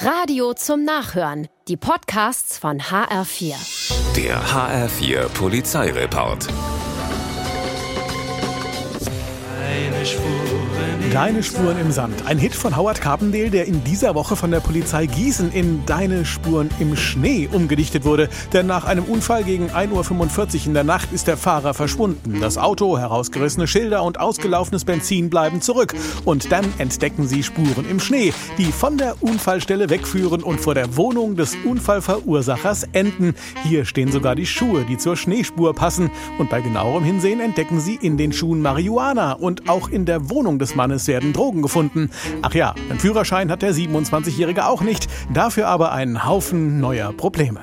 Radio zum Nachhören. Die Podcasts von HR4. Der HR4 Polizeireport. Eine Spur Deine Spuren im Sand. Ein Hit von Howard Carpendale, der in dieser Woche von der Polizei Gießen in Deine Spuren im Schnee umgedichtet wurde. Denn nach einem Unfall gegen 1.45 Uhr in der Nacht ist der Fahrer verschwunden. Das Auto, herausgerissene Schilder und ausgelaufenes Benzin bleiben zurück. Und dann entdecken sie Spuren im Schnee, die von der Unfallstelle wegführen und vor der Wohnung des Unfallverursachers enden. Hier stehen sogar die Schuhe, die zur Schneespur passen. Und bei genauerem Hinsehen entdecken sie in den Schuhen Marihuana. Und auch in der Wohnung des Mannes es werden Drogen gefunden. Ach ja, einen Führerschein hat der 27-Jährige auch nicht, dafür aber einen Haufen neuer Probleme.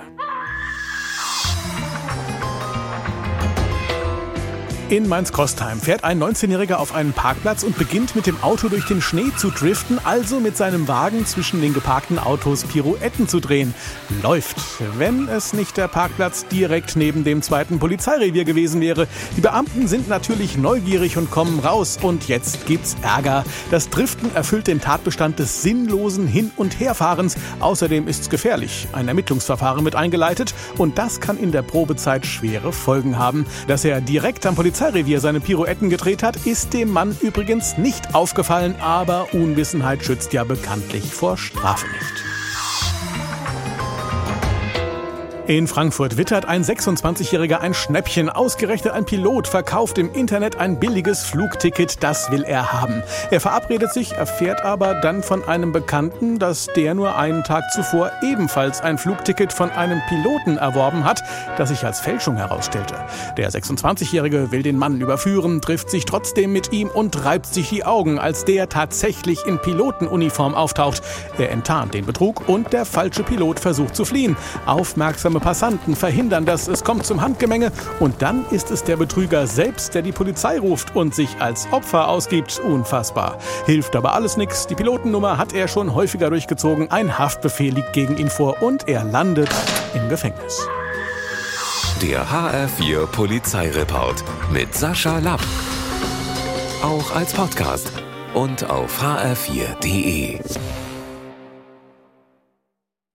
In Mainz-Kostheim fährt ein 19-Jähriger auf einen Parkplatz und beginnt mit dem Auto durch den Schnee zu driften, also mit seinem Wagen zwischen den geparkten Autos Pirouetten zu drehen. Läuft, wenn es nicht der Parkplatz direkt neben dem zweiten Polizeirevier gewesen wäre. Die Beamten sind natürlich neugierig und kommen raus und jetzt gibt's Ärger. Das Driften erfüllt den Tatbestand des sinnlosen Hin- und Herfahrens. Außerdem ist's gefährlich. Ein Ermittlungsverfahren wird eingeleitet und das kann in der Probezeit schwere Folgen haben. Dass er direkt am Polizei Polizeirevier seine Pirouetten gedreht hat, ist dem Mann übrigens nicht aufgefallen, aber Unwissenheit schützt ja bekanntlich vor Strafe nicht. In Frankfurt wittert ein 26-Jähriger ein Schnäppchen. Ausgerechnet ein Pilot verkauft im Internet ein billiges Flugticket. Das will er haben. Er verabredet sich, erfährt aber dann von einem Bekannten, dass der nur einen Tag zuvor ebenfalls ein Flugticket von einem Piloten erworben hat, das sich als Fälschung herausstellte. Der 26-Jährige will den Mann überführen, trifft sich trotzdem mit ihm und reibt sich die Augen, als der tatsächlich in Pilotenuniform auftaucht. Er enttarnt den Betrug und der falsche Pilot versucht zu fliehen. Aufmerksame Passanten verhindern das, es kommt zum Handgemenge und dann ist es der Betrüger selbst, der die Polizei ruft und sich als Opfer ausgibt. Unfassbar. Hilft aber alles nichts. Die Pilotennummer hat er schon häufiger durchgezogen. Ein Haftbefehl liegt gegen ihn vor und er landet im Gefängnis. Der HR4 Polizeireport mit Sascha Lapp. Auch als Podcast und auf hr4.de.